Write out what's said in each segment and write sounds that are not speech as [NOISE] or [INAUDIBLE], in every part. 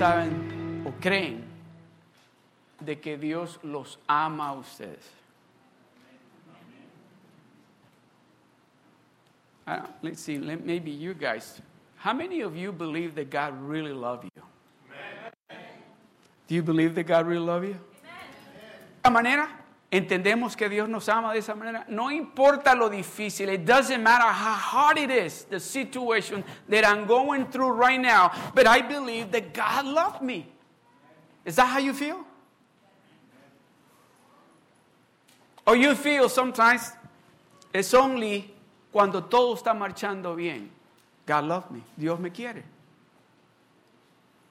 ¿Cuántos de saben o creen de que Dios los ama a ustedes? Uh, let's see, let, maybe you guys. How many of you believe that God really loves you? Do you believe that God really loves you? De esa manera, entendemos que Dios nos ama de esa manera. No importa lo difícil. It doesn't matter how hard it is, the situation that I'm going through right now. But I believe that God loved me. Is that how you feel? Or you feel sometimes it's only cuando todo está marchando bien. God loves me. Dios me quiere.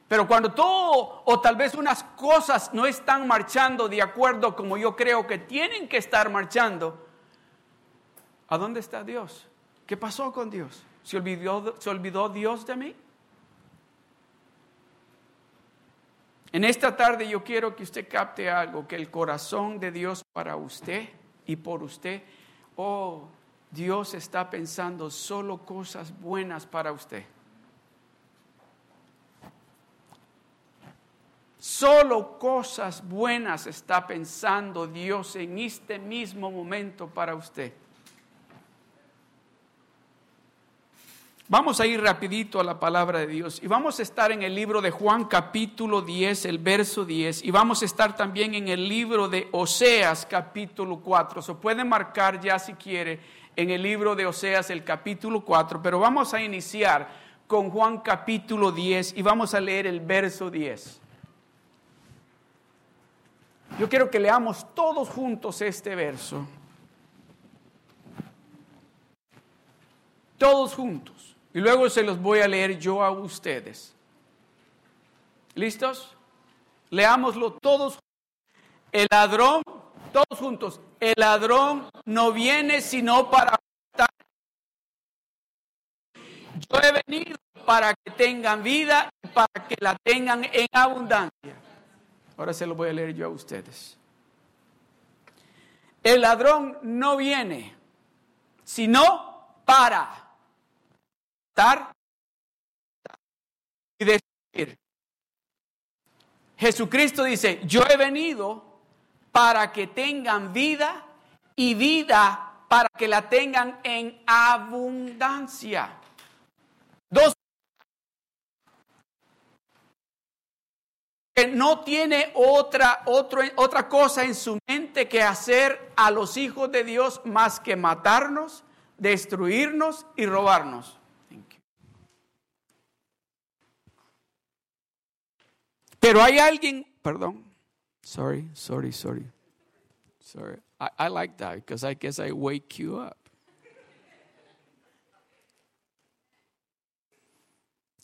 Pero cuando todo o tal vez unas cosas no están marchando de acuerdo como yo creo que tienen que estar marchando, ¿a dónde está Dios? ¿Qué pasó con Dios? ¿Se olvidó, ¿Se olvidó Dios de mí? En esta tarde yo quiero que usted capte algo, que el corazón de Dios para usted y por usted, oh, Dios está pensando solo cosas buenas para usted. Solo cosas buenas está pensando Dios en este mismo momento para usted. Vamos a ir rapidito a la palabra de Dios y vamos a estar en el libro de Juan capítulo 10, el verso 10 y vamos a estar también en el libro de Oseas capítulo 4. Se puede marcar ya si quiere en el libro de Oseas el capítulo 4, pero vamos a iniciar con Juan capítulo 10 y vamos a leer el verso 10. Yo quiero que leamos todos juntos este verso. Todos juntos. Y luego se los voy a leer yo a ustedes. ¿Listos? Leámoslo todos. El ladrón, todos juntos. El ladrón no viene sino para matar. Yo he venido para que tengan vida y para que la tengan en abundancia. Ahora se lo voy a leer yo a ustedes. El ladrón no viene, sino para estar y destruir. Jesucristo dice, yo he venido para que tengan vida y vida para que la tengan en abundancia. Dos no tiene otra, otra cosa en su mente que hacer a los hijos de Dios más que matarnos, destruirnos y robarnos. Pero hay alguien, perdón, sorry, sorry, sorry, sorry. I, I like that because I guess I wake you up.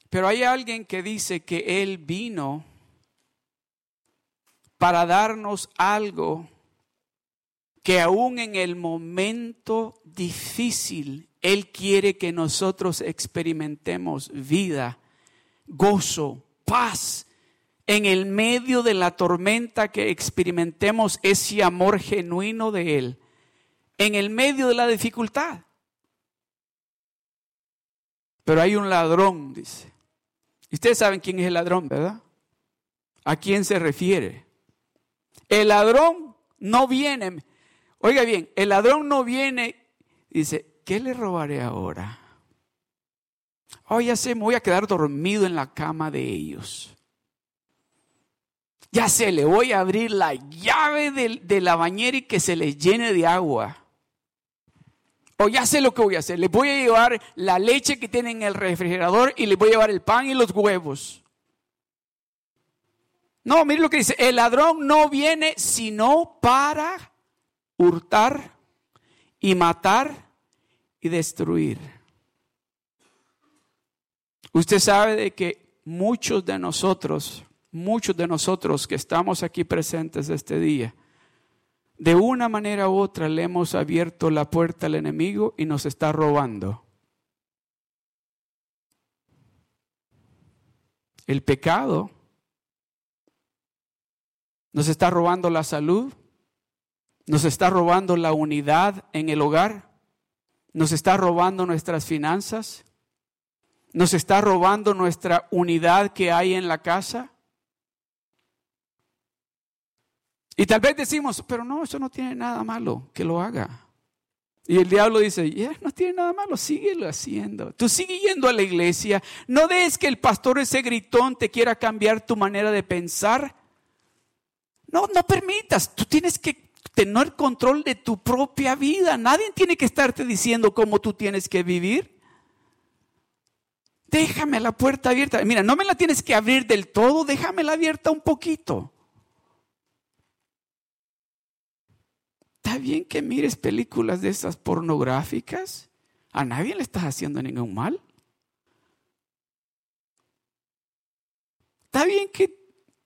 Pero hay alguien que dice que Él vino para darnos algo que aún en el momento difícil Él quiere que nosotros experimentemos vida, gozo, paz. En el medio de la tormenta que experimentemos ese amor genuino de Él. En el medio de la dificultad. Pero hay un ladrón, dice. Ustedes saben quién es el ladrón, ¿verdad? ¿A quién se refiere? El ladrón no viene. Oiga bien, el ladrón no viene dice, ¿qué le robaré ahora? Oh, ya sé, me voy a quedar dormido en la cama de ellos. Ya sé, le voy a abrir la llave de, de la bañera y que se les llene de agua. O ya sé lo que voy a hacer. Les voy a llevar la leche que tienen en el refrigerador y les voy a llevar el pan y los huevos. No, mire lo que dice, el ladrón no viene sino para hurtar y matar y destruir. Usted sabe de que muchos de nosotros, muchos de nosotros que estamos aquí presentes este día, de una manera u otra le hemos abierto la puerta al enemigo y nos está robando. El pecado nos está robando la salud, nos está robando la unidad en el hogar, nos está robando nuestras finanzas, nos está robando nuestra unidad que hay en la casa. Y tal vez decimos, pero no, eso no tiene nada malo, que lo haga. Y el diablo dice, ya no tiene nada malo, síguelo haciendo. Tú sigue yendo a la iglesia. No des que el pastor ese gritón te quiera cambiar tu manera de pensar. No, no permitas. Tú tienes que tener control de tu propia vida. Nadie tiene que estarte diciendo cómo tú tienes que vivir. Déjame la puerta abierta. Mira, no me la tienes que abrir del todo, déjamela abierta un poquito. ¿Está bien que mires películas de esas pornográficas? A nadie le estás haciendo ningún mal. Está bien que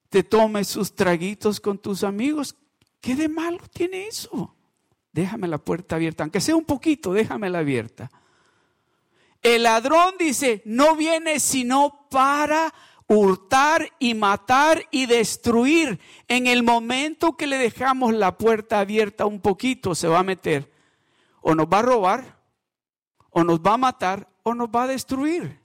te tomes sus traguitos con tus amigos. ¿Qué de malo tiene eso? Déjame la puerta abierta, aunque sea un poquito, déjamela abierta. El ladrón dice, no viene sino para hurtar y matar y destruir. En el momento que le dejamos la puerta abierta un poquito, se va a meter. O nos va a robar, o nos va a matar, o nos va a destruir.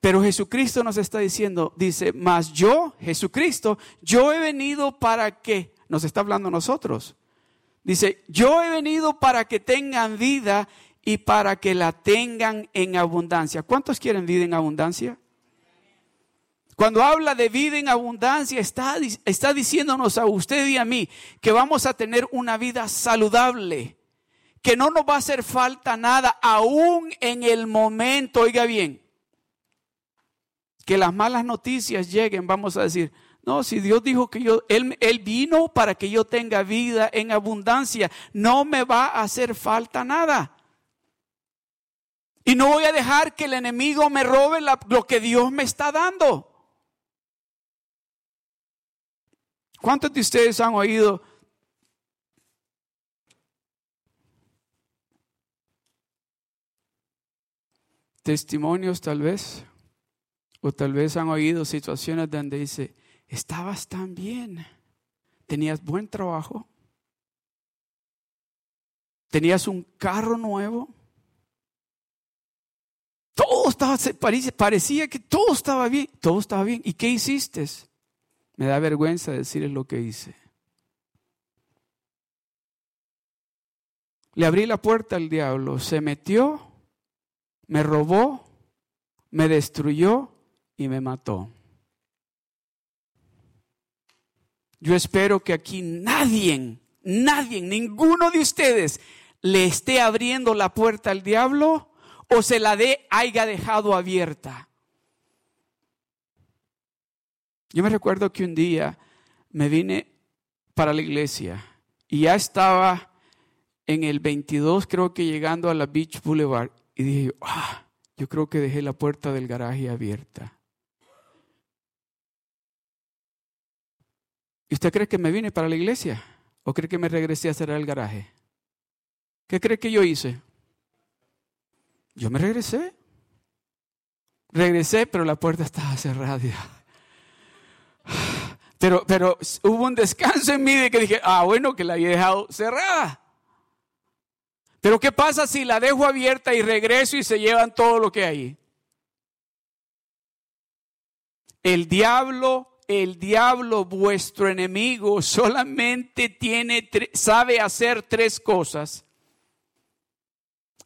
Pero Jesucristo nos está diciendo, dice, mas yo, Jesucristo, yo he venido para que, nos está hablando nosotros. Dice, yo he venido para que tengan vida y para que la tengan en abundancia. ¿Cuántos quieren vida en abundancia? Cuando habla de vida en abundancia, está, está diciéndonos a usted y a mí que vamos a tener una vida saludable, que no nos va a hacer falta nada, aún en el momento, oiga bien, que las malas noticias lleguen, vamos a decir, no, si Dios dijo que yo, él, él vino para que yo tenga vida en abundancia, no me va a hacer falta nada. Y no voy a dejar que el enemigo me robe lo que Dios me está dando. ¿Cuántos de ustedes han oído testimonios tal vez? O tal vez han oído situaciones donde dice, estabas tan bien, tenías buen trabajo, tenías un carro nuevo, todo estaba, parecía que todo estaba bien, todo estaba bien. ¿Y qué hiciste? Me da vergüenza decirles lo que hice. Le abrí la puerta al diablo, se metió, me robó, me destruyó y me mató. Yo espero que aquí nadie, nadie, ninguno de ustedes le esté abriendo la puerta al diablo o se la dé haya dejado abierta. Yo me recuerdo que un día me vine para la iglesia y ya estaba en el 22, creo que llegando a la Beach Boulevard, y dije, ah, yo creo que dejé la puerta del garaje abierta. ¿Y usted cree que me vine para la iglesia? ¿O cree que me regresé a cerrar el garaje? ¿Qué cree que yo hice? Yo me regresé. Regresé, pero la puerta estaba cerrada. Pero, pero hubo un descanso en mí de que dije, ah, bueno, que la había dejado cerrada. Pero ¿qué pasa si la dejo abierta y regreso y se llevan todo lo que hay? El diablo, el diablo, vuestro enemigo, solamente tiene, sabe hacer tres cosas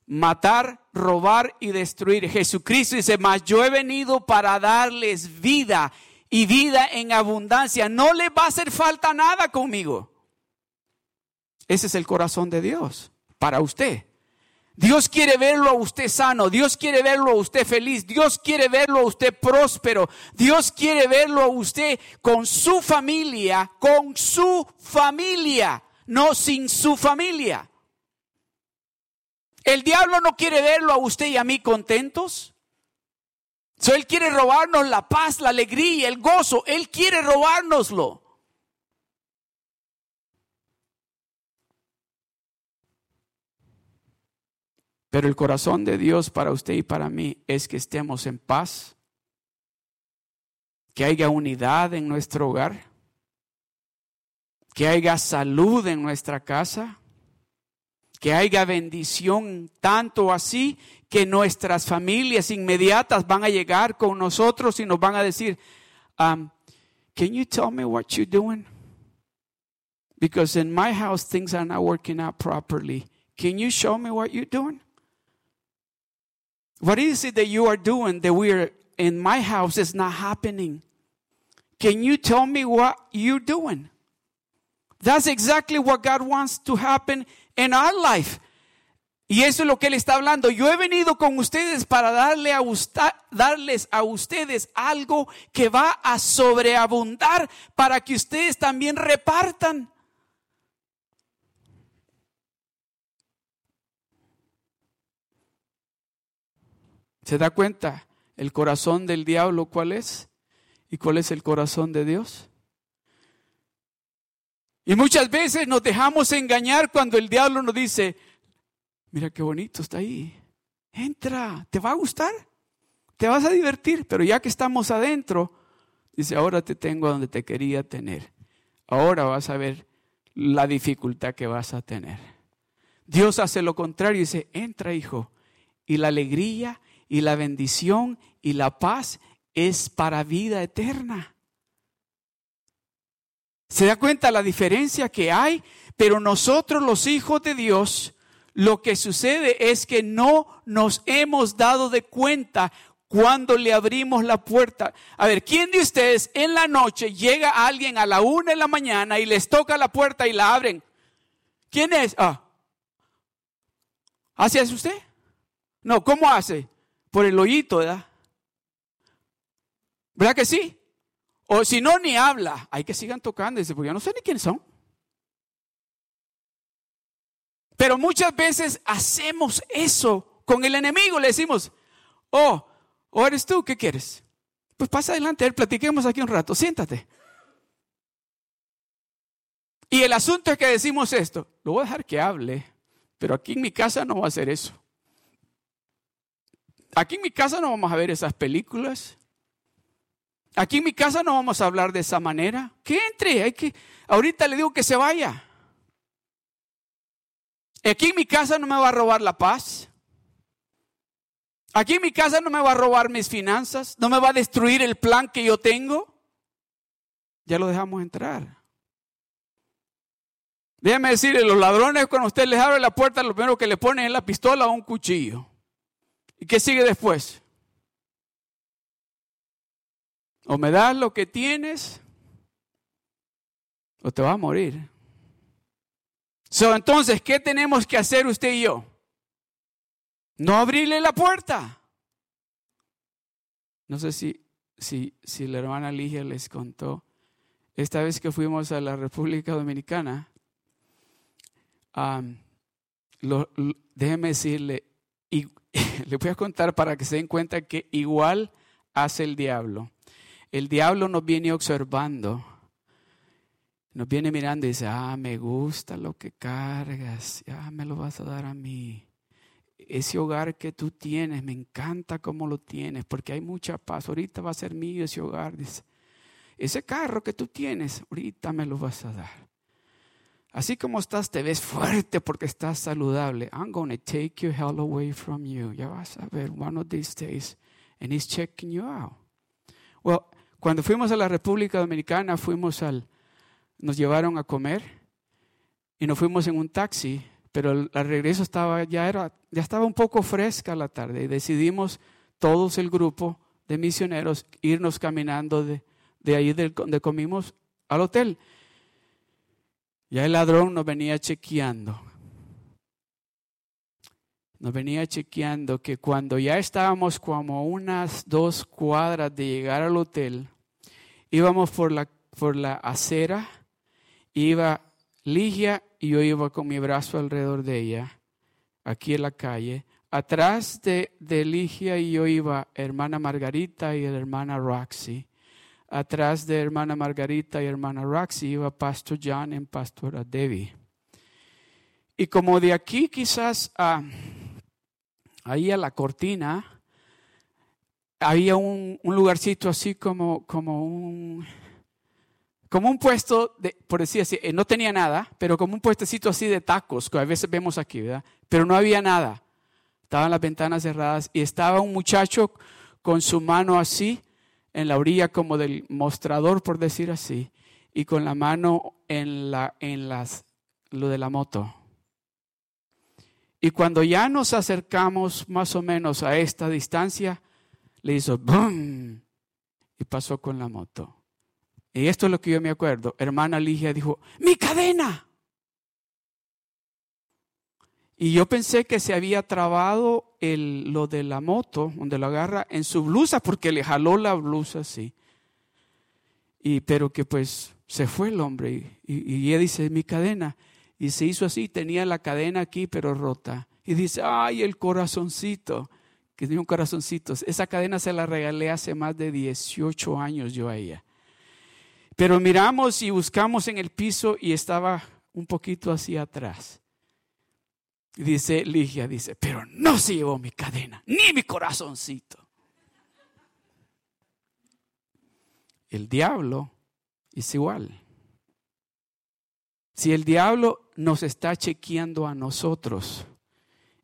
matar, robar y destruir. Jesucristo dice, mas yo he venido para darles vida y vida en abundancia. No le va a hacer falta nada conmigo. Ese es el corazón de Dios para usted. Dios quiere verlo a usted sano, Dios quiere verlo a usted feliz, Dios quiere verlo a usted próspero, Dios quiere verlo a usted con su familia, con su familia, no sin su familia. El diablo no quiere verlo a usted y a mí contentos. él quiere robarnos la paz, la alegría, el gozo. Él quiere robárnoslo. Pero el corazón de Dios para usted y para mí es que estemos en paz, que haya unidad en nuestro hogar, que haya salud en nuestra casa, que haya bendición tanto así que nuestras familias inmediatas van a llegar con nosotros y nos van a decir, um, can you tell me what you're doing? Because in my house things are not working out properly. Can you show me what you're doing? What is it that you are doing that we're in my house is not happening? Can you tell me what you're doing? That's exactly what God wants to happen in our life. Y eso es lo que Él está hablando. Yo he venido con ustedes para darle a darles a ustedes algo que va a sobreabundar para que ustedes también repartan. ¿Se da cuenta el corazón del diablo cuál es? ¿Y cuál es el corazón de Dios? Y muchas veces nos dejamos engañar cuando el diablo nos dice, mira qué bonito está ahí, entra, ¿te va a gustar? Te vas a divertir, pero ya que estamos adentro, dice, ahora te tengo donde te quería tener. Ahora vas a ver la dificultad que vas a tener. Dios hace lo contrario y dice, entra hijo, y la alegría y la bendición y la paz es para vida eterna. ¿Se da cuenta la diferencia que hay? Pero nosotros los hijos de Dios, lo que sucede es que no nos hemos dado de cuenta cuando le abrimos la puerta. A ver, ¿quién de ustedes en la noche llega alguien a la una de la mañana y les toca la puerta y la abren? ¿Quién es? Ah. ¿Así hace usted? No, ¿cómo hace? Por el hoyito, ¿verdad? ¿Verdad que sí? O si no, ni habla. Hay que sigan tocando. Dice, porque yo no sé ni quiénes son. Pero muchas veces hacemos eso con el enemigo. Le decimos, oh, ¿o eres tú? ¿Qué quieres? Pues pasa adelante, platiquemos aquí un rato. Siéntate. Y el asunto es que decimos esto. Lo voy a dejar que hable. Pero aquí en mi casa no va a hacer eso. Aquí en mi casa no vamos a ver esas películas. Aquí en mi casa no vamos a hablar de esa manera. Que entre, hay que, ahorita le digo que se vaya. Aquí en mi casa no me va a robar la paz. Aquí en mi casa no me va a robar mis finanzas, no me va a destruir el plan que yo tengo. Ya lo dejamos entrar. Déjame decirle, los ladrones cuando usted les abre la puerta, lo primero que le ponen es la pistola o un cuchillo. ¿Y qué sigue después? O me das lo que tienes o te vas a morir. So, entonces, ¿qué tenemos que hacer usted y yo? No abrirle la puerta. No sé si, si, si la hermana Ligia les contó. Esta vez que fuimos a la República Dominicana, déjeme decirle, y, [LAUGHS] le voy a contar para que se den cuenta que igual hace el diablo. El diablo nos viene observando, nos viene mirando y dice, ah, me gusta lo que cargas, ya me lo vas a dar a mí. Ese hogar que tú tienes, me encanta cómo lo tienes, porque hay mucha paz. Ahorita va a ser mío ese hogar, dice. Ese carro que tú tienes, ahorita me lo vas a dar. Así como estás, te ves fuerte porque estás saludable. I'm going to take your hell away from you. Ya vas a ver one of these days. And he's checking you out. Well, cuando fuimos a la República Dominicana, fuimos al, nos llevaron a comer y nos fuimos en un taxi, pero el, regreso estaba, ya era, ya estaba un poco fresca la tarde y decidimos todos el grupo de misioneros irnos caminando de, de ahí donde comimos al hotel. Ya el ladrón nos venía chequeando. Nos venía chequeando que cuando ya estábamos como unas dos cuadras de llegar al hotel, íbamos por la, por la acera, iba Ligia y yo iba con mi brazo alrededor de ella, aquí en la calle. Atrás de, de Ligia y yo iba hermana Margarita y hermana Roxy. Atrás de hermana Margarita y hermana Roxy iba Pastor John y Pastora Debbie. Y como de aquí quizás a, ahí a la cortina, había un, lugarcito así como, como un como un puesto, de, por decir así, eh, no tenía nada, pero como un puestecito así de tacos, que a veces vemos aquí, ¿verdad? Pero no había nada. Estaban las ventanas cerradas y estaba un muchacho con su mano así, en la orilla como del mostrador, por decir así, y con la mano en, la, en las, lo de la moto. Y cuando ya nos acercamos más o menos a esta distancia, le hizo ¡bum! y pasó con la moto. Y esto es lo que yo me acuerdo. Hermana Ligia dijo, mi cadena. Y yo pensé que se había trabado el, lo de la moto, donde lo agarra, en su blusa, porque le jaló la blusa así. Y, pero que pues se fue el hombre. Y, y ella dice, mi cadena. Y se hizo así, tenía la cadena aquí, pero rota. Y dice, ay, el corazoncito, que tiene un corazoncito. Esa cadena se la regalé hace más de 18 años yo a ella. Pero miramos y buscamos en el piso y estaba un poquito hacia atrás. Dice Ligia, dice, pero no se llevó mi cadena, ni mi corazoncito. El diablo es igual. Si el diablo nos está chequeando a nosotros,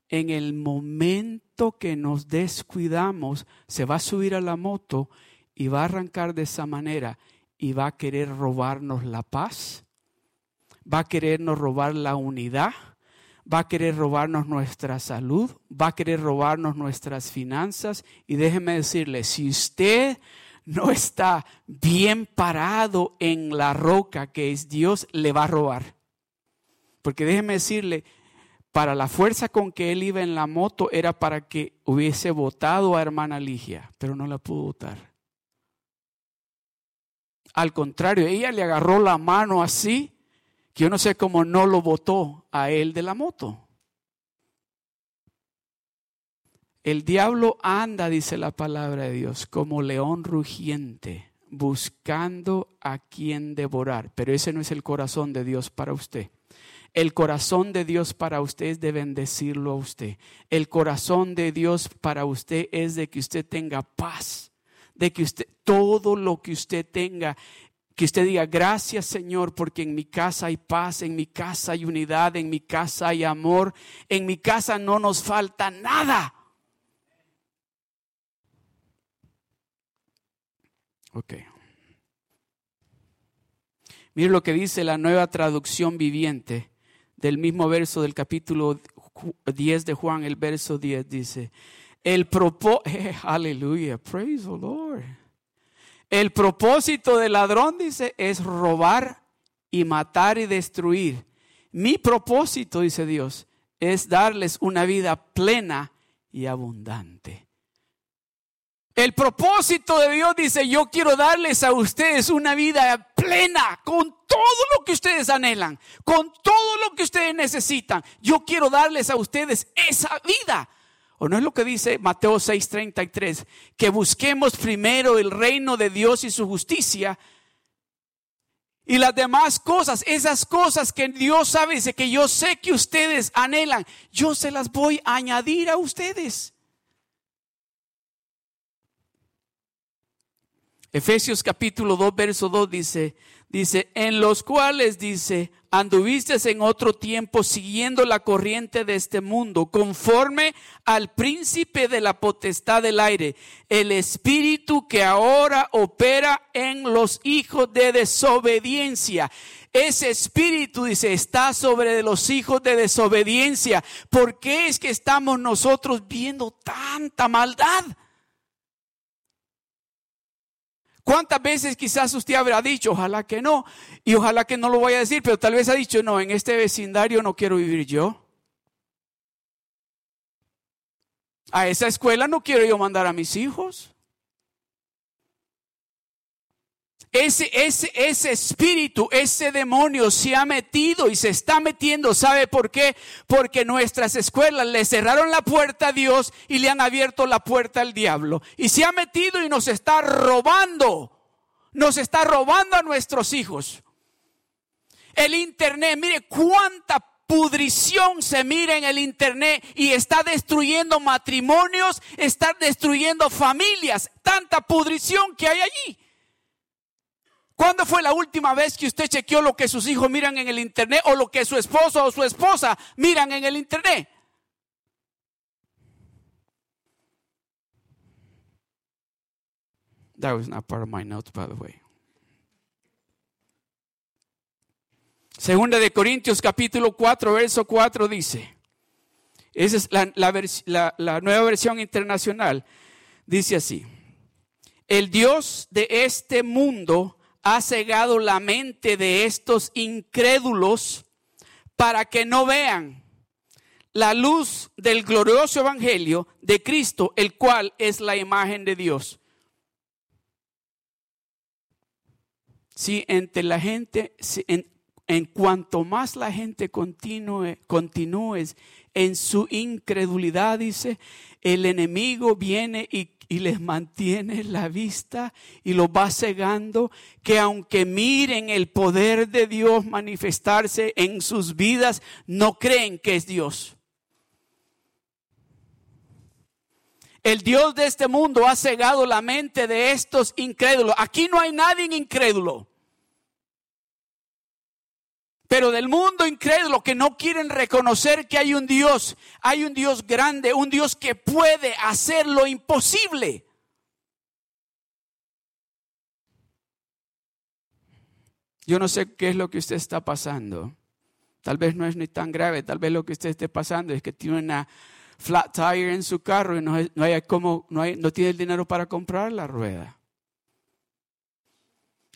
en el momento que nos descuidamos, se va a subir a la moto y va a arrancar de esa manera y va a querer robarnos la paz, va a querernos robar la unidad, va a querer robarnos nuestra salud, va a querer robarnos nuestras finanzas. Y déjeme decirle, si usted no está bien parado en la roca que es Dios, le va a robar. Porque déjeme decirle, para la fuerza con que él iba en la moto era para que hubiese votado a hermana Ligia, pero no la pudo votar. Al contrario, ella le agarró la mano así, que yo no sé cómo no lo votó a él de la moto. El diablo anda, dice la palabra de Dios, como león rugiente, buscando a quien devorar. Pero ese no es el corazón de Dios para usted. El corazón de Dios para usted es de bendecirlo a usted. El corazón de Dios para usted es de que usted tenga paz, de que usted, todo lo que usted tenga, que usted diga, gracias Señor, porque en mi casa hay paz, en mi casa hay unidad, en mi casa hay amor, en mi casa no nos falta nada. Ok. Mire lo que dice la nueva traducción viviente del mismo verso del capítulo 10 de Juan, el verso 10 dice, el propósito, [LAUGHS] aleluya, praise the Lord. El propósito del ladrón, dice, es robar y matar y destruir. Mi propósito, dice Dios, es darles una vida plena y abundante. El propósito de Dios dice, yo quiero darles a ustedes una vida plena, con todo lo que ustedes anhelan, con todo lo que ustedes necesitan. Yo quiero darles a ustedes esa vida. ¿O no es lo que dice Mateo 6:33? Que busquemos primero el reino de Dios y su justicia. Y las demás cosas, esas cosas que Dios sabe, dice que yo sé que ustedes anhelan, yo se las voy a añadir a ustedes. Efesios capítulo 2, verso 2 dice, dice, en los cuales dice, anduviste en otro tiempo siguiendo la corriente de este mundo, conforme al príncipe de la potestad del aire, el espíritu que ahora opera en los hijos de desobediencia. Ese espíritu, dice, está sobre los hijos de desobediencia. ¿Por qué es que estamos nosotros viendo tanta maldad? ¿Cuántas veces quizás usted habrá dicho, ojalá que no, y ojalá que no lo vaya a decir, pero tal vez ha dicho, no, en este vecindario no quiero vivir yo? A esa escuela no quiero yo mandar a mis hijos. Ese, ese, ese espíritu, ese demonio se ha metido y se está metiendo. ¿Sabe por qué? Porque nuestras escuelas le cerraron la puerta a Dios y le han abierto la puerta al diablo. Y se ha metido y nos está robando. Nos está robando a nuestros hijos. El Internet, mire cuánta pudrición se mira en el Internet y está destruyendo matrimonios, está destruyendo familias. Tanta pudrición que hay allí. ¿Cuándo fue la última vez que usted chequeó lo que sus hijos miran en el internet o lo que su esposo o su esposa miran en el internet? That was not part of my notes, by the way. Segunda de Corintios capítulo 4, verso 4 dice, esa es la, la nueva versión internacional, dice así, el Dios de este mundo ha cegado la mente de estos incrédulos para que no vean la luz del glorioso evangelio de Cristo, el cual es la imagen de Dios. Si entre la gente, en, cuanto más la gente continúe, continúe en su incredulidad, dice, el enemigo viene y, y, les mantiene la vista y los va cegando, que aunque miren el poder de Dios manifestarse en sus vidas, no creen que es Dios. El Dios de este mundo ha cegado la mente de estos incrédulos. Aquí no hay nadie incrédulo. Pero del mundo incrédulo que no quieren reconocer que hay un Dios, hay un Dios grande, un Dios que puede hacer lo imposible. Yo no sé qué es lo que usted está pasando. Tal vez no es ni tan grave, tal vez lo que usted esté pasando es que tiene una flat tire en su carro y no, hay como, no, hay, no tiene el dinero para comprar la rueda.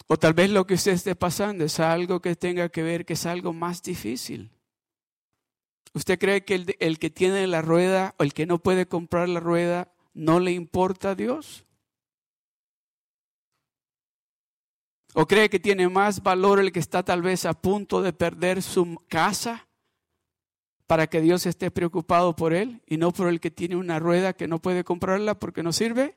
O tal vez lo que usted esté pasando es algo que tenga que ver, que es algo más difícil. ¿Usted cree que el, el, que tiene la rueda o el que no puede comprar la rueda no le importa a Dios? ¿O cree que tiene más valor el que está tal vez a punto de perder su casa para que Dios esté preocupado por él y no por el que tiene una rueda que no puede comprarla porque no sirve?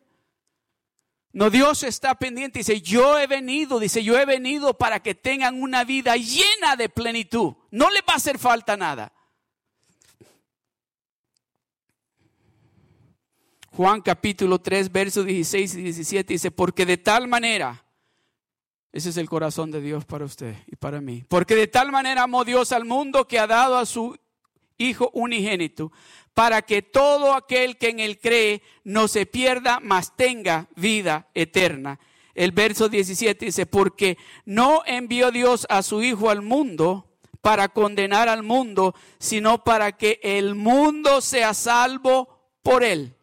No, Dios está pendiente. Dice, yo he venido, dice, yo he venido para que tengan una vida llena de plenitud. No le va a hacer falta nada. Juan capítulo 3, versos 16 y 17 dice, porque de tal manera, ese es el corazón de Dios para usted y para mí, porque de tal manera amó Dios al mundo que ha dado a su Hijo unigénito, para que todo aquel que en él cree no se pierda, mas tenga vida eterna. El verso 17 dice, porque no envió Dios a su Hijo al mundo para condenar al mundo, sino para que el mundo sea salvo por él.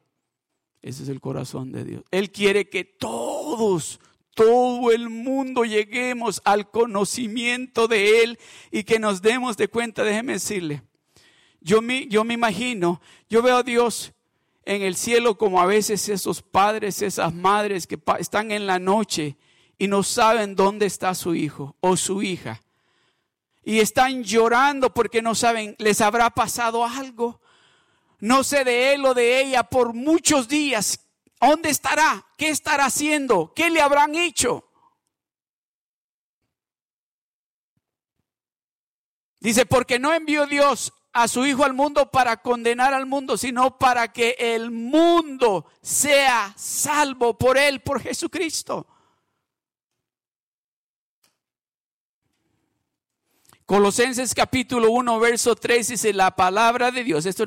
Ese es el corazón de Dios. Él quiere que todos, todo el mundo lleguemos al conocimiento de Él y que nos demos de cuenta, déjeme decirle, yo me, yo me imagino, yo veo a Dios en el cielo como a veces esos padres, esas madres que están en la noche y no saben dónde está su hijo o su hija. Y están llorando porque no saben, les habrá pasado algo. No sé de él o de ella por muchos días. ¿Dónde estará? ¿Qué estará haciendo? ¿Qué le habrán hecho? Dice, porque no envió Dios a su Hijo al mundo para condenar al mundo, sino para que el mundo sea salvo por Él, por Jesucristo. Colosenses capítulo 1, verso 3 dice la palabra de Dios. Esto,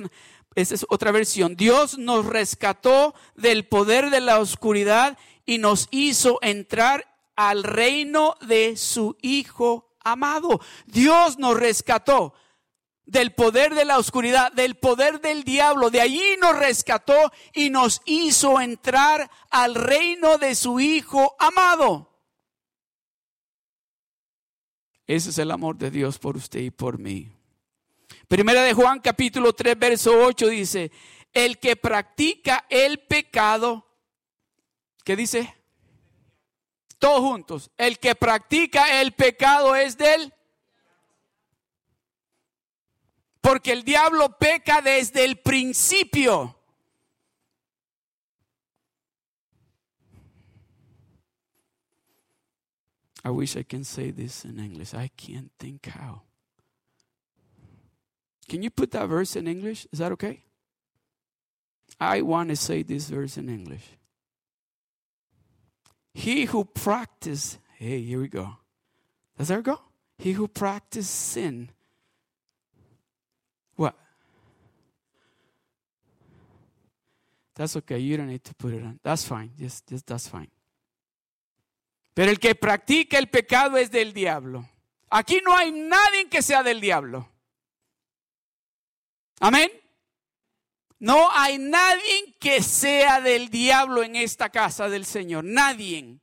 esta es otra versión. Dios nos rescató del poder de la oscuridad y nos hizo entrar al reino de su Hijo amado. Dios nos rescató del poder de la oscuridad, del poder del diablo. De allí nos rescató y nos hizo entrar al reino de su Hijo amado. Ese es el amor de Dios por usted y por mí. Primera de Juan capítulo 3 verso 8 dice, el que practica el pecado, ¿qué dice? Todos juntos, el que practica el pecado es del Porque el diablo peca desde el principio. I wish I can say this in English. I can't think how. Can you put that verse in English? Is that okay? I want to say this verse in English. He who practices Hey, here we go. Does there go? He who practices sin. That's okay. You don't need to put it on. That's fine. Just, just that's fine. Pero el que practica el pecado es del diablo. Aquí no hay nadie que sea del diablo. Amén. No hay nadie que sea del diablo en esta casa del Señor. Nadie.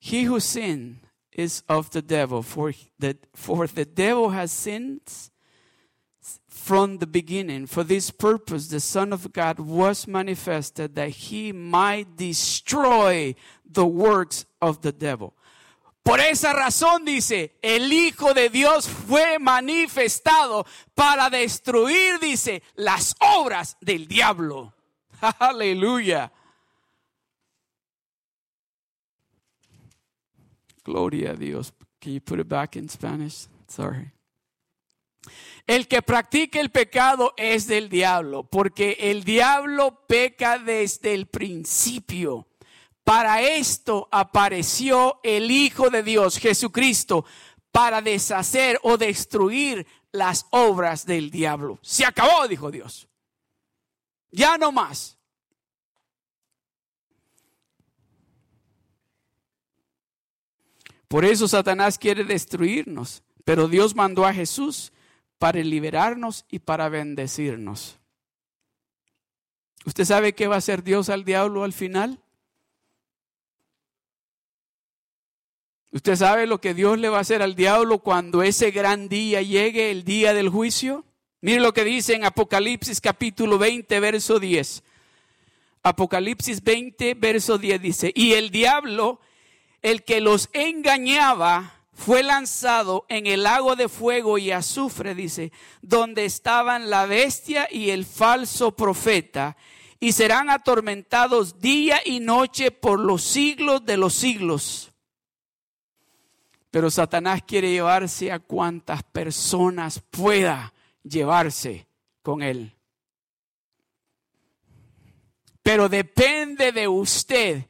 He who sinned is of the devil, for the, for the devil has sinned from the beginning. For this purpose, the Son of God was manifested that he might destroy the works of the devil. Por esa razón dice, el Hijo de Dios fue manifestado para destruir, dice, las obras del diablo. [LAUGHS] Aleluya. Gloria a Dios. Can you put it back in Spanish? Sorry. El que practica el pecado es del diablo, porque el diablo peca desde el principio. Para esto apareció el Hijo de Dios, Jesucristo, para deshacer o destruir las obras del diablo. Se acabó, dijo Dios. Ya no más. Por eso Satanás quiere destruirnos, pero Dios mandó a Jesús para liberarnos y para bendecirnos. ¿Usted sabe qué va a hacer Dios al diablo al final? ¿Usted sabe lo que Dios le va a hacer al diablo cuando ese gran día llegue, el día del juicio? Mire lo que dice en Apocalipsis capítulo 20, verso 10. Apocalipsis 20, verso 10 dice, y el diablo el que los engañaba fue lanzado en el lago de fuego y azufre, dice, donde estaban la bestia y el falso profeta, y serán atormentados día y noche por los siglos de los siglos. Pero Satanás quiere llevarse a cuantas personas pueda llevarse con él. Pero depende de usted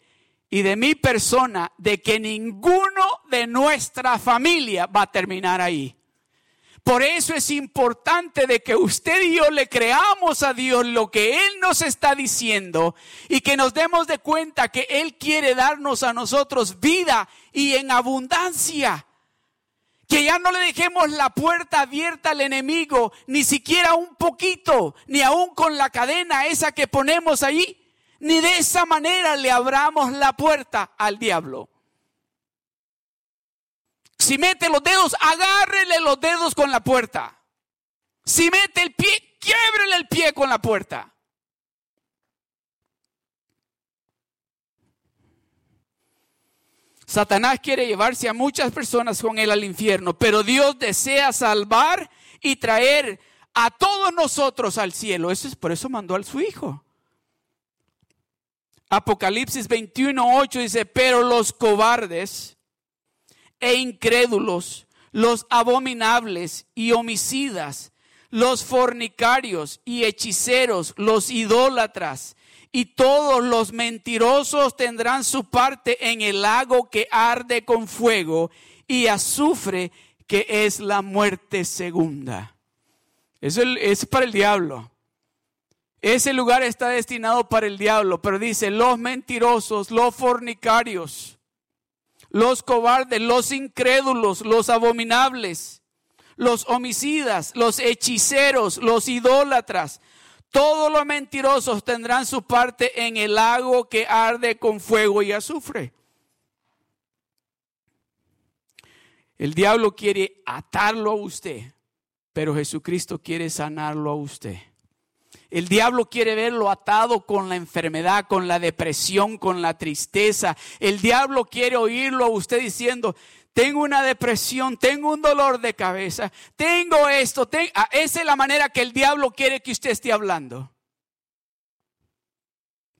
y de mi persona de que ninguno de nuestra familia va a terminar ahí. Por eso es importante de que usted y yo le creamos a Dios lo que Él nos está diciendo y que nos demos de cuenta que Él quiere darnos a nosotros vida y en abundancia. Que ya no le dejemos la puerta abierta al enemigo, ni siquiera un poquito, ni aún con la cadena esa que ponemos ahí ni de esa manera le abramos la puerta al diablo. Si mete los dedos, agárrele los dedos con la puerta. Si mete el pie, quiebrele el pie con la puerta. Satanás quiere llevarse a muchas personas con él al infierno, pero Dios desea salvar y traer a todos nosotros al cielo. Eso es por eso mandó a su hijo. Apocalipsis 21, 8 dice, pero los cobardes e incrédulos, los abominables y homicidas, los fornicarios y hechiceros, los idólatras y todos los mentirosos tendrán su parte en el lago que arde con fuego y azufre, que es la muerte segunda. Eso es para el diablo. Ese lugar está destinado para el diablo, pero dice, los mentirosos, los fornicarios, los cobardes, los incrédulos, los abominables, los homicidas, los hechiceros, los idólatras, todos los mentirosos tendrán su parte en el lago que arde con fuego y azufre. El diablo quiere atarlo a usted, pero Jesucristo quiere sanarlo a usted. El diablo quiere verlo atado con la enfermedad, con la depresión, con la tristeza. El diablo quiere oírlo a usted diciendo, tengo una depresión, tengo un dolor de cabeza, tengo esto. Ah, esa es la manera que el diablo quiere que usted esté hablando.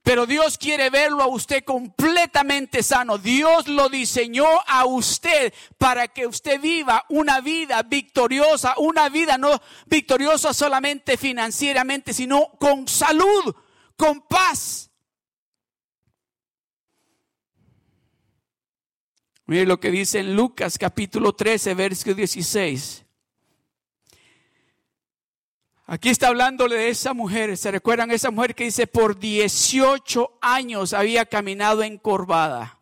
Pero Dios quiere verlo a usted completamente sano. Dios lo diseñó a usted para que usted viva una vida victoriosa, una vida no victoriosa solamente financieramente, sino con salud, con paz. Mire lo que dice en Lucas capítulo 13, versículo 16. Aquí está hablándole de esa mujer. ¿Se recuerdan esa mujer que dice por 18 años había caminado encorvada?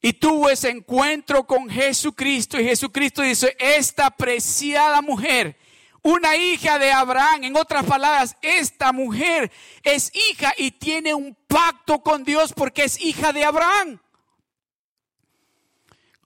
Y tuvo ese encuentro con Jesucristo y Jesucristo dice, esta preciada mujer, una hija de Abraham, en otras palabras, esta mujer es hija y tiene un pacto con Dios porque es hija de Abraham.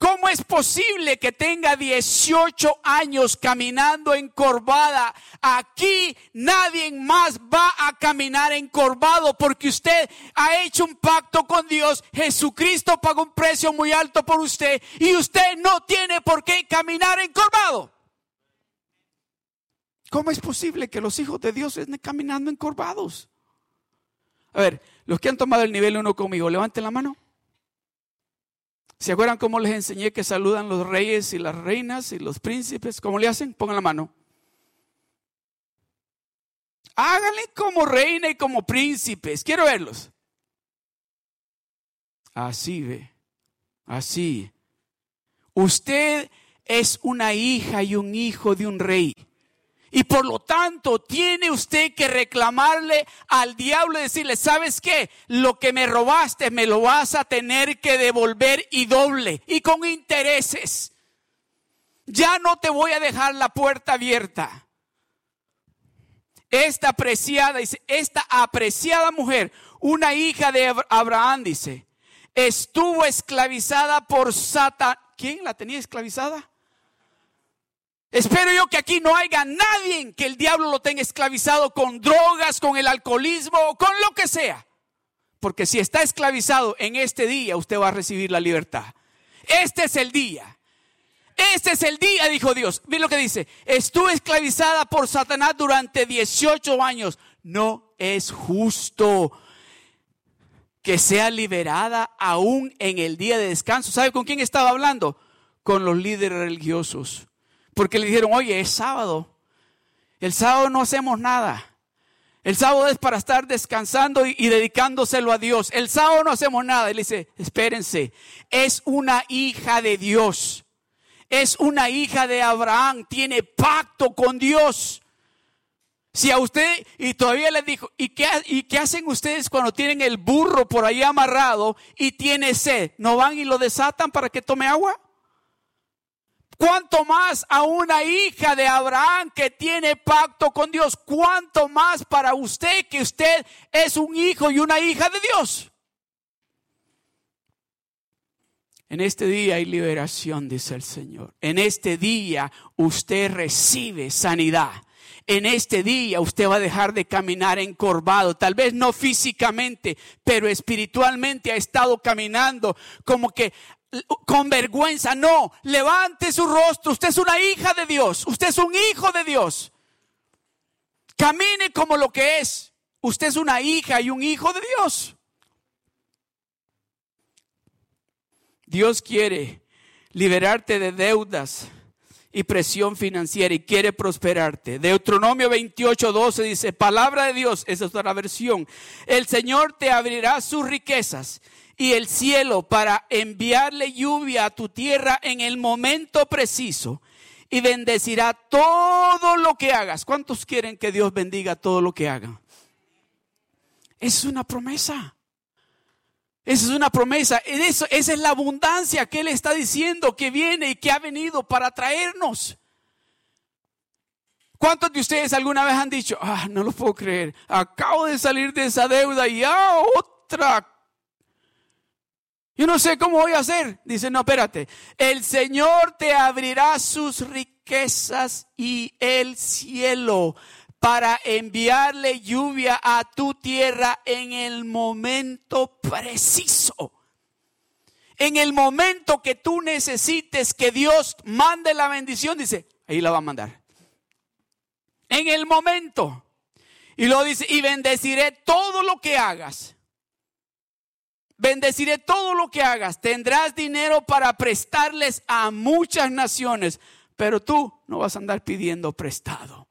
¿Cómo es posible que tenga 18 años caminando encorvada? Aquí nadie más va a caminar encorvado porque usted ha hecho un pacto con Dios. Jesucristo pagó un precio muy alto por usted y usted no tiene por qué caminar encorvado. ¿Cómo es posible que los hijos de Dios estén caminando encorvados? A ver, los que han tomado el nivel 1 conmigo, levanten la mano. ¿Se acuerdan cómo les enseñé que saludan los reyes y las reinas y los príncipes? ¿Cómo le hacen? Pongan la mano. Háganle como reina y como príncipes. Quiero verlos. Así ve. Así. Usted es una hija y un hijo de un rey. Y por lo tanto, tiene usted que reclamarle al diablo y decirle, ¿sabes qué? Lo que me robaste me lo vas a tener que devolver y doble y con intereses. Ya no te voy a dejar la puerta abierta. Esta apreciada, esta apreciada mujer, una hija de Abraham, dice, estuvo esclavizada por Satan. ¿Quién la tenía esclavizada? Espero yo que aquí no haya nadie que el diablo lo tenga esclavizado con drogas, con el alcoholismo o con lo que sea. Porque si está esclavizado en este día, usted va a recibir la libertad. Este es el día. Este es el día, dijo Dios. Mira lo que dice. Estuve esclavizada por Satanás durante 18 años. No es justo que sea liberada aún en el día de descanso. ¿Sabe con quién estaba hablando? Con los líderes religiosos porque le dijeron, oye, es sábado. El sábado no hacemos nada. El sábado es para estar descansando y, dedicándoselo a Dios. El sábado no hacemos nada. Le dice, espérense, es una hija de Dios. Es una hija de Abraham. Tiene pacto con Dios. Si a usted, y todavía le dijo, ¿y qué, ¿y qué hacen ustedes cuando tienen el burro por ahí amarrado y tiene sed? ¿No van y lo desatan para que tome agua? Cuanto más a una hija de Abraham que tiene pacto con Dios. Cuanto más para usted que usted es un hijo y una hija de Dios. En este día hay liberación, dice el Señor. En este día usted recibe sanidad. En este día usted va a dejar de caminar encorvado, tal vez no físicamente, pero espiritualmente ha estado caminando como que con vergüenza. No, levante su rostro. Usted es una hija de Dios. Usted es un hijo de Dios. Camine como lo que es. Usted es una hija y un hijo de Dios. Dios quiere liberarte de deudas y presión financiera y quiere prosperarte. Deuteronomio 28, 12 dice, palabra de Dios, esa es otra versión. El Señor te abrirá sus riquezas y el cielo para enviarle lluvia a tu tierra en el momento preciso y bendecirá todo lo que hagas. ¿Cuántos quieren que Dios bendiga todo lo que hagan? Es una promesa. Esa es una promesa. Eso, esa es la abundancia que Él está diciendo que viene y que ha venido para traernos. ¿Cuántos de ustedes alguna vez han dicho, ah, no lo puedo creer, acabo de salir de esa deuda y ah, otra yo no sé cómo voy a hacer. Dice, no, espérate. El Señor te abrirá sus riquezas y el cielo para enviarle lluvia a tu tierra en el momento preciso. En el momento que tú necesites que Dios mande la bendición, dice, ahí la va a mandar. En el momento. Y lo dice, y bendeciré todo lo que hagas Bendeciré todo lo que hagas. Tendrás dinero para prestarles a muchas naciones, pero tú no vas a andar pidiendo prestado.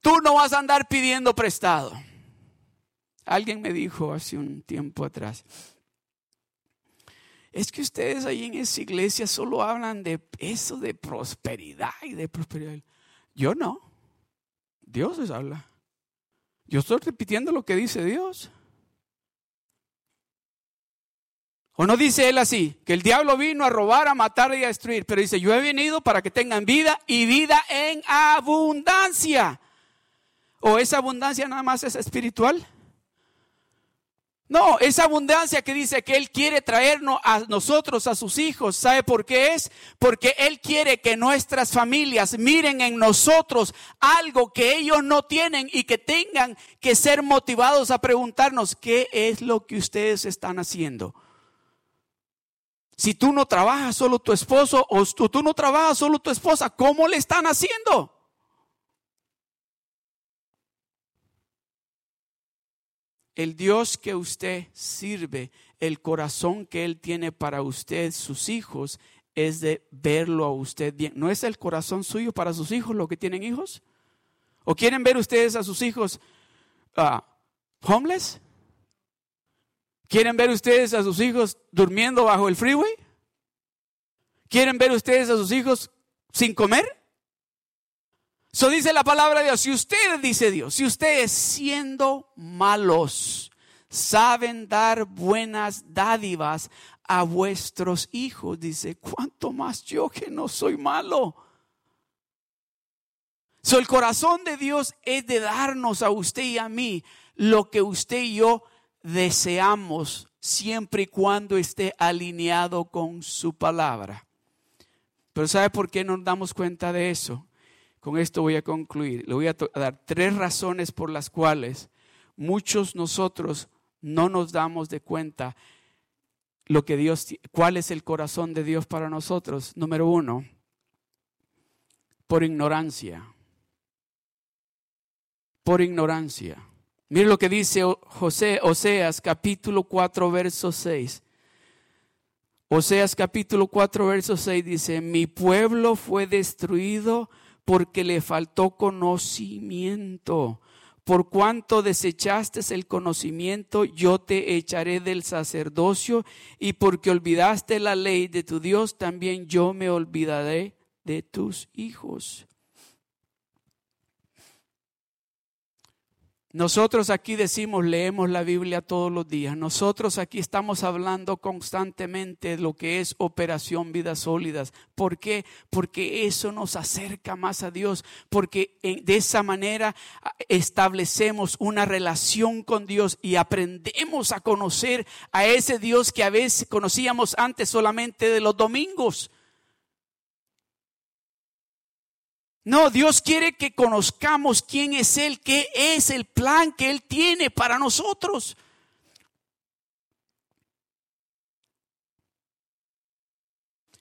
Tú no vas a andar pidiendo prestado. Alguien me dijo hace un tiempo atrás, es que ustedes ahí en esa iglesia solo hablan de eso de prosperidad y de prosperidad. Yo no. Dios les habla. Yo estoy repitiendo lo que dice Dios. ¿O no dice él así? Que el diablo vino a robar, a matar y a destruir. Pero dice, yo he venido para que tengan vida y vida en abundancia. ¿O esa abundancia nada más es espiritual? No, esa abundancia que dice que Él quiere traernos a nosotros, a sus hijos, ¿sabe por qué es? Porque Él quiere que nuestras familias miren en nosotros algo que ellos no tienen y que tengan que ser motivados a preguntarnos, ¿qué es lo que ustedes están haciendo? Si tú no trabajas solo tu esposo o tú no trabajas solo tu esposa, ¿cómo le están haciendo? El Dios que usted sirve, el corazón que Él tiene para usted, sus hijos, es de verlo a usted bien. ¿No es el corazón suyo para sus hijos lo que tienen hijos? ¿O quieren ver ustedes a sus hijos uh, homeless? ¿Quieren ver ustedes a sus hijos durmiendo bajo el freeway? ¿Quieren ver ustedes a sus hijos sin comer? Eso dice la palabra de Dios. Si ustedes, dice Dios, si ustedes siendo malos saben dar buenas dádivas a vuestros hijos, dice, ¿cuánto más yo que no soy malo? So, el corazón de Dios es de darnos a usted y a mí lo que usted y yo deseamos siempre y cuando esté alineado con su palabra. Pero ¿sabe por qué nos damos cuenta de eso? Con esto voy a concluir. Le voy a dar tres razones por las cuales muchos nosotros no nos damos de cuenta lo que Dios, cuál es el corazón de Dios para nosotros. Número uno, por ignorancia. Por ignorancia. Mire lo que dice José, Oseas capítulo 4, verso 6. Oseas capítulo 4, verso 6 dice, mi pueblo fue destruido porque le faltó conocimiento. Por cuanto desechaste el conocimiento, yo te echaré del sacerdocio, y porque olvidaste la ley de tu Dios, también yo me olvidaré de tus hijos. Nosotros aquí decimos, leemos la Biblia todos los días. Nosotros aquí estamos hablando constantemente de lo que es operación vidas sólidas. ¿Por qué? Porque eso nos acerca más a Dios. Porque de esa manera establecemos una relación con Dios y aprendemos a conocer a ese Dios que a veces conocíamos antes solamente de los domingos. No, Dios quiere que conozcamos quién es Él, qué es el plan que Él tiene para nosotros.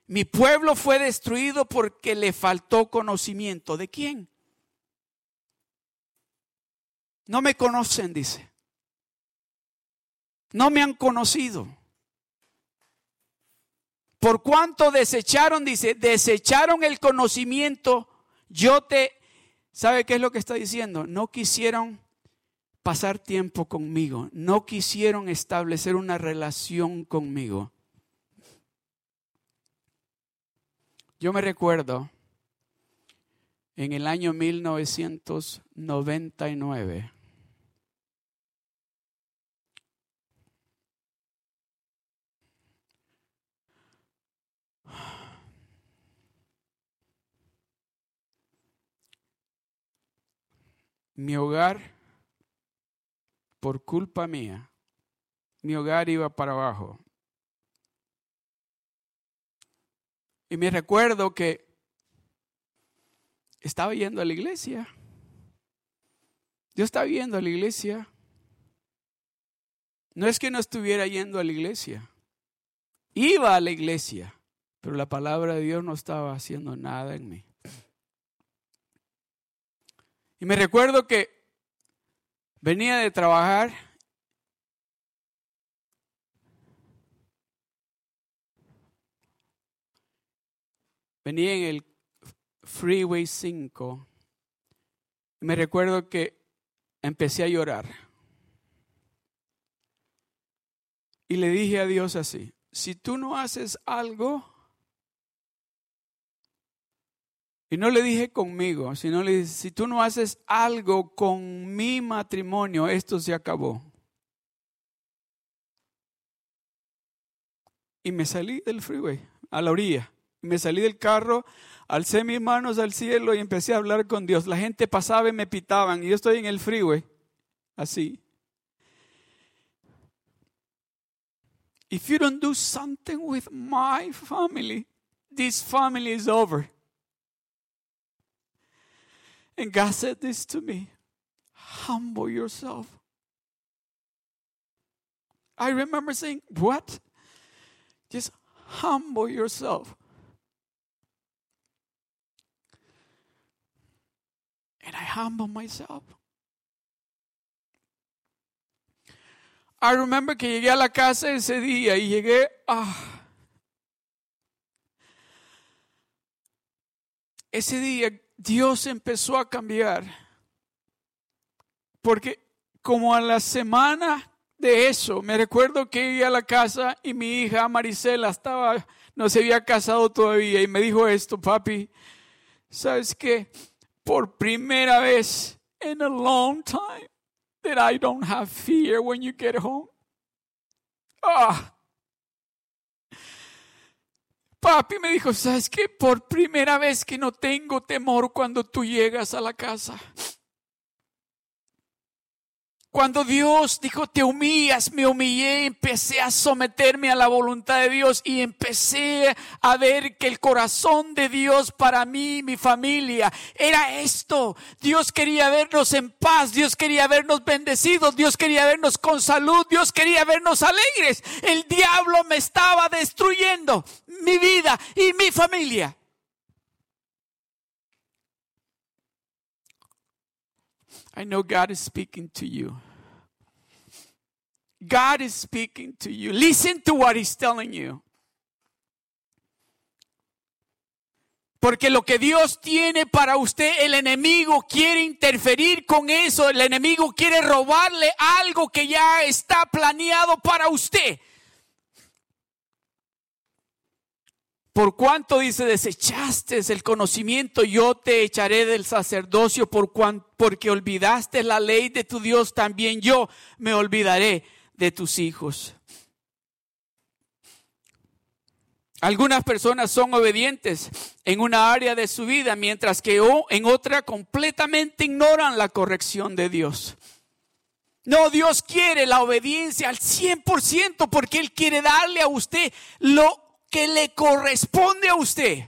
Mi pueblo fue destruido porque le faltó conocimiento. ¿De quién? No me conocen, dice. No me han conocido. Por cuanto desecharon, dice, desecharon el conocimiento yo te, ¿sabe qué es lo que está diciendo? No quisieron pasar tiempo conmigo, no quisieron establecer una relación conmigo. Yo me recuerdo en el año 1999. Mi hogar, por culpa mía, mi hogar iba para abajo. Y me recuerdo que estaba yendo a la iglesia. Yo estaba yendo a la iglesia. No es que no estuviera yendo a la iglesia. Iba a la iglesia, pero la palabra de Dios no estaba haciendo nada en mí. Y me recuerdo que venía de trabajar venía en el Freeway 5 y me recuerdo que empecé a llorar. Y le dije a Dios así, si tú no haces algo, y no le dije conmigo, sino le dije, si tú no haces algo con mi matrimonio, esto se acabó. Y me salí del freeway, a la orilla. Me salí del carro, alcé mis manos al cielo y empecé a hablar con Dios. La gente pasaba y me pitaban y yo estoy en el freeway, así. If you don't do something with my family, this family is over. And God said this to me humble yourself. I remember saying, What? Just humble yourself. And I humble myself. I remember que llegué a la casa ese día y llegué, ah. Ese día Dios empezó a cambiar. Porque como a la semana de eso, me recuerdo que llegué a la casa y mi hija Marisela estaba, no se había casado todavía y me dijo esto, papi, ¿sabes qué? Por primera vez en a long time that I don't have fear when you get home. Ah. Papi me dijo, ¿sabes qué? Por primera vez que no tengo temor cuando tú llegas a la casa. Cuando Dios dijo, te humillas, me humillé, empecé a someterme a la voluntad de Dios y empecé a ver que el corazón de Dios para mí, mi familia, era esto. Dios quería vernos en paz, Dios quería vernos bendecidos, Dios quería vernos con salud, Dios quería vernos alegres. El diablo me estaba destruyendo mi vida y mi familia. I know God is speaking to you. God is speaking to you. Listen to what He's telling you. Porque lo que Dios tiene para usted, el enemigo quiere interferir con eso. El enemigo quiere robarle algo que ya está planeado para usted. Por cuanto dice, desechaste el conocimiento, yo te echaré del sacerdocio, por porque olvidaste la ley de tu Dios, también yo me olvidaré de tus hijos. Algunas personas son obedientes en una área de su vida, mientras que en otra completamente ignoran la corrección de Dios. No, Dios quiere la obediencia al 100% porque Él quiere darle a usted lo que le corresponde a usted.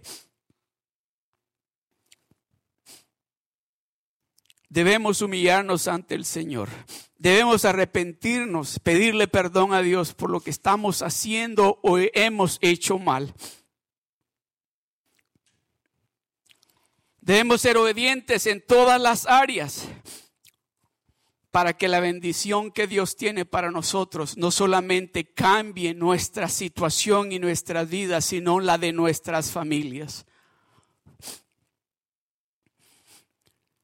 Debemos humillarnos ante el Señor. Debemos arrepentirnos, pedirle perdón a Dios por lo que estamos haciendo o hemos hecho mal. Debemos ser obedientes en todas las áreas para que la bendición que Dios tiene para nosotros no solamente cambie nuestra situación y nuestra vida, sino la de nuestras familias.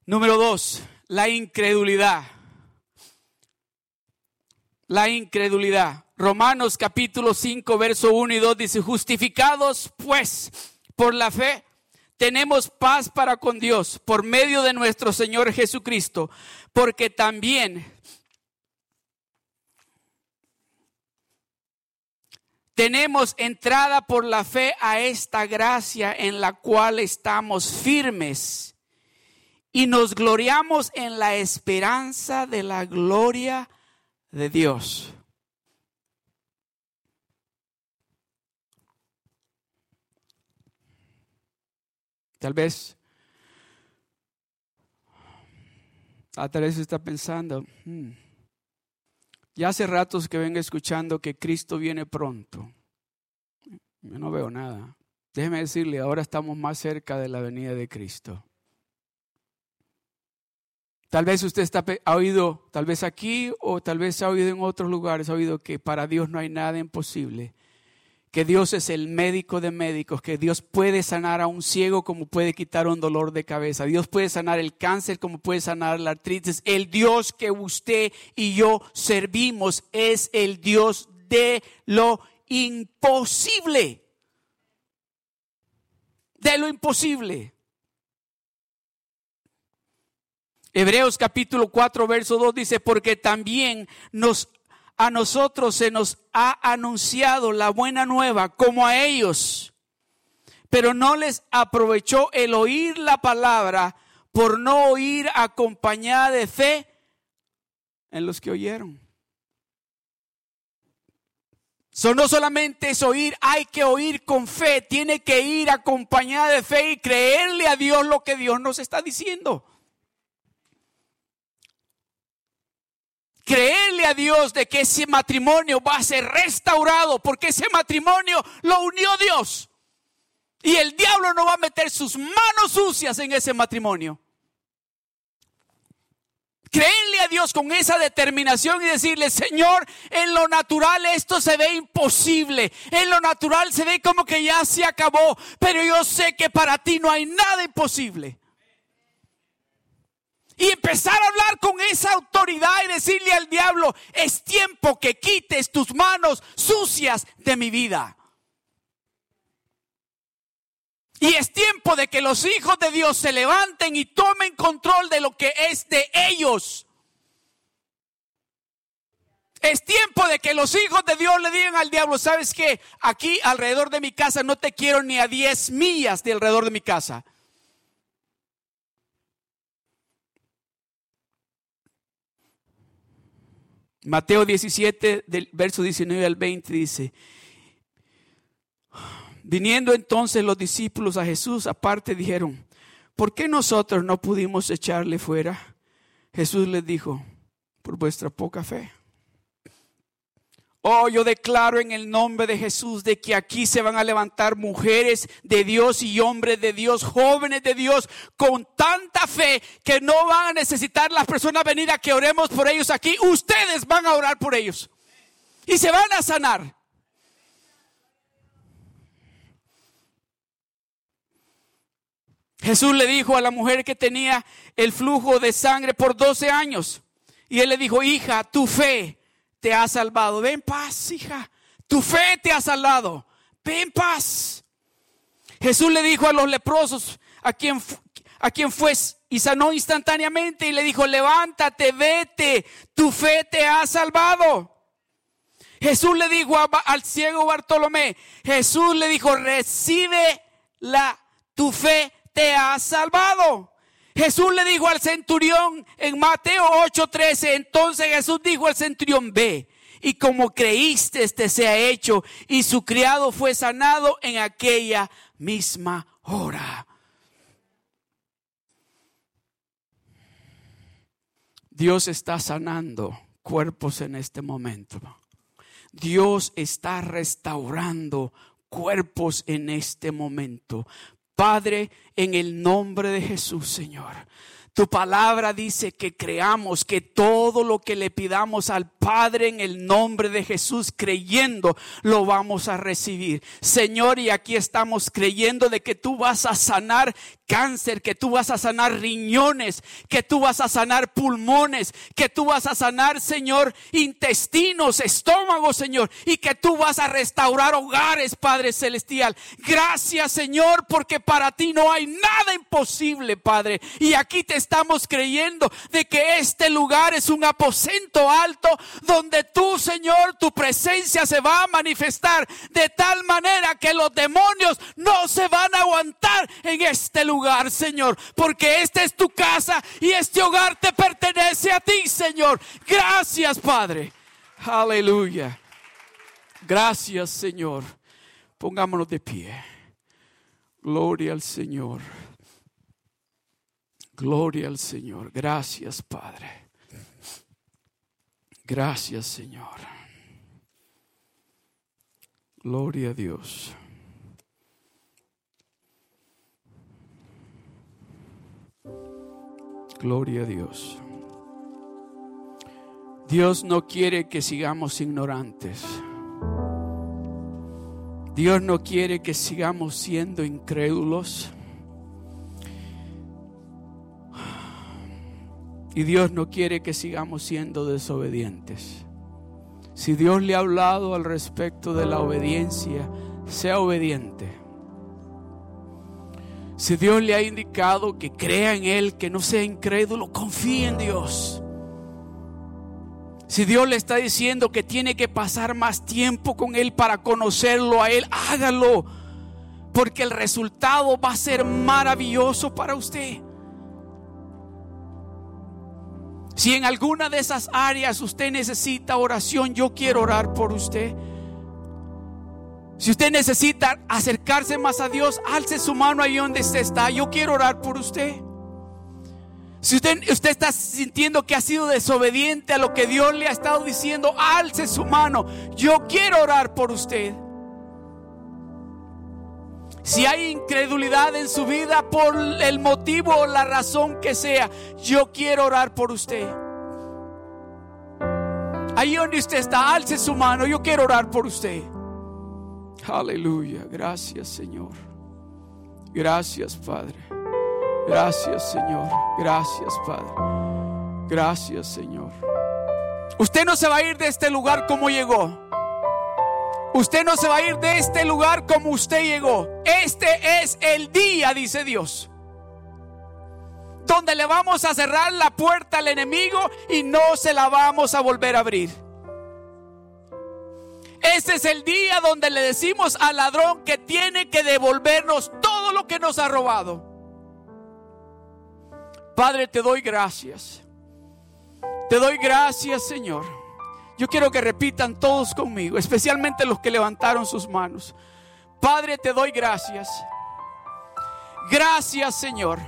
Número dos, la incredulidad. La incredulidad. Romanos capítulo 5, verso 1 y 2 dice, justificados pues por la fe tenemos paz para con Dios por medio de nuestro Señor Jesucristo, porque también tenemos entrada por la fe a esta gracia en la cual estamos firmes y nos gloriamos en la esperanza de la gloria de Dios. Tal vez, a tal vez está pensando, hmm, ya hace ratos que vengo escuchando que Cristo viene pronto. Yo no veo nada. Déjeme decirle, ahora estamos más cerca de la venida de Cristo. Tal vez usted está, ha oído, tal vez aquí o tal vez ha oído en otros lugares, ha oído que para Dios no hay nada imposible que Dios es el médico de médicos, que Dios puede sanar a un ciego como puede quitar un dolor de cabeza, Dios puede sanar el cáncer como puede sanar la artritis. El Dios que usted y yo servimos es el Dios de lo imposible. De lo imposible. Hebreos capítulo 4, verso 2 dice, porque también nos, a nosotros se nos ha anunciado la buena nueva como a ellos, pero no les aprovechó el oír la palabra por no oír acompañada de fe en los que oyeron. So, no solamente es oír, hay que oír con fe, tiene que ir acompañada de fe y creerle a Dios lo que Dios nos está diciendo. Creerle a Dios de que ese matrimonio va a ser restaurado porque ese matrimonio lo unió Dios. Y el diablo no va a meter sus manos sucias en ese matrimonio. Creerle a Dios con esa determinación y decirle, Señor, en lo natural esto se ve imposible. En lo natural se ve como que ya se acabó. Pero yo sé que para ti no hay nada imposible. Y empezar a hablar con esa autoridad y decirle al diablo, es tiempo que quites tus manos sucias de mi vida. Y es tiempo de que los hijos de Dios se levanten y tomen control de lo que es de ellos. Es tiempo de que los hijos de Dios le digan al diablo, ¿sabes qué? Aquí alrededor de mi casa no te quiero ni a 10 millas de alrededor de mi casa. Mateo 17, del verso 19 al 20 dice, Viniendo entonces los discípulos a Jesús aparte dijeron, ¿por qué nosotros no pudimos echarle fuera? Jesús les dijo, por vuestra poca fe. Oh, yo declaro en el nombre de Jesús de que aquí se van a levantar mujeres de Dios y hombres de Dios, jóvenes de Dios, con tanta fe que no van a necesitar las personas venir que oremos por ellos aquí. Ustedes van a orar por ellos. Y se van a sanar. Jesús le dijo a la mujer que tenía el flujo de sangre por 12 años. Y él le dijo, hija, tu fe te ha salvado. Ven paz, hija. Tu fe te ha salvado. Ven paz. Jesús le dijo a los leprosos, a quien, a quien fue y sanó instantáneamente y le dijo, levántate, vete, tu fe te ha salvado. Jesús le dijo al ciego Bartolomé, Jesús le dijo, recibe la, tu fe te ha salvado. Jesús le dijo al centurión en Mateo 8:13, entonces Jesús dijo al centurión, ve, y como creíste, este se ha hecho, y su criado fue sanado en aquella misma hora. Dios está sanando cuerpos en este momento. Dios está restaurando cuerpos en este momento. Padre, en el nombre de Jesús, Señor. Tu palabra dice que creamos que todo lo que le pidamos al Padre en el nombre de Jesús, creyendo, lo vamos a recibir. Señor, y aquí estamos creyendo de que tú vas a sanar cáncer, que tú vas a sanar riñones, que tú vas a sanar pulmones, que tú vas a sanar, Señor, intestinos, estómago, Señor, y que tú vas a restaurar hogares, Padre Celestial. Gracias, Señor, porque para ti no hay nada imposible, Padre. Y aquí te estamos creyendo de que este lugar es un aposento alto donde tú, Señor, tu presencia se va a manifestar de tal manera que los demonios no se van a aguantar en este lugar Señor, porque esta es tu casa y este hogar te pertenece a ti, Señor. Gracias, Padre. Aleluya. Gracias, Señor. Pongámonos de pie. Gloria al Señor. Gloria al Señor. Gracias, Padre. Gracias, Señor. Gloria a Dios. Gloria a Dios. Dios no quiere que sigamos ignorantes. Dios no quiere que sigamos siendo incrédulos. Y Dios no quiere que sigamos siendo desobedientes. Si Dios le ha hablado al respecto de la obediencia, sea obediente. Si Dios le ha indicado que crea en Él, que no sea incrédulo, confíe en Dios. Si Dios le está diciendo que tiene que pasar más tiempo con Él para conocerlo a Él, hágalo. Porque el resultado va a ser maravilloso para usted. Si en alguna de esas áreas usted necesita oración, yo quiero orar por usted. Si usted necesita acercarse más a Dios, alce su mano ahí donde usted está. Yo quiero orar por usted. Si usted, usted está sintiendo que ha sido desobediente a lo que Dios le ha estado diciendo, alce su mano. Yo quiero orar por usted. Si hay incredulidad en su vida por el motivo o la razón que sea, yo quiero orar por usted. Ahí donde usted está, alce su mano. Yo quiero orar por usted. Aleluya. Gracias, Señor. Gracias, Padre. Gracias, Señor. Gracias, Padre. Gracias, Señor. Usted no se va a ir de este lugar como llegó. Usted no se va a ir de este lugar como usted llegó. Este es el día, dice Dios. Donde le vamos a cerrar la puerta al enemigo y no se la vamos a volver a abrir. Este es el día donde le decimos al ladrón que tiene que devolvernos todo lo que nos ha robado. Padre, te doy gracias. Te doy gracias, Señor. Yo quiero que repitan todos conmigo, especialmente los que levantaron sus manos. Padre, te doy gracias. Gracias, Señor,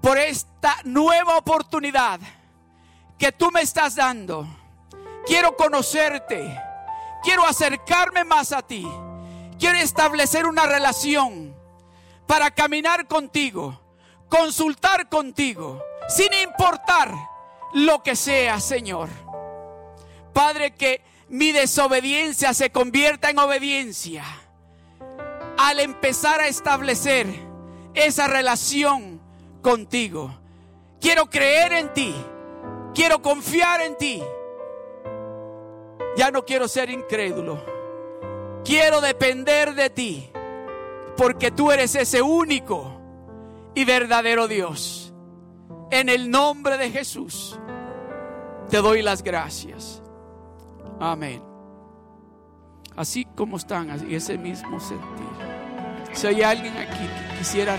por esta nueva oportunidad que tú me estás dando. Quiero conocerte Quiero acercarme más a ti. Quiero establecer una relación para caminar contigo, consultar contigo, sin importar lo que sea, Señor. Padre, que mi desobediencia se convierta en obediencia al empezar a establecer esa relación contigo. Quiero creer en ti, quiero confiar en ti ya no quiero ser incrédulo. Quiero depender de ti. Porque tú eres ese único y verdadero Dios. En el nombre de Jesús te doy las gracias. Amén. Así como están, así ese mismo sentir. Si hay alguien aquí que quisiera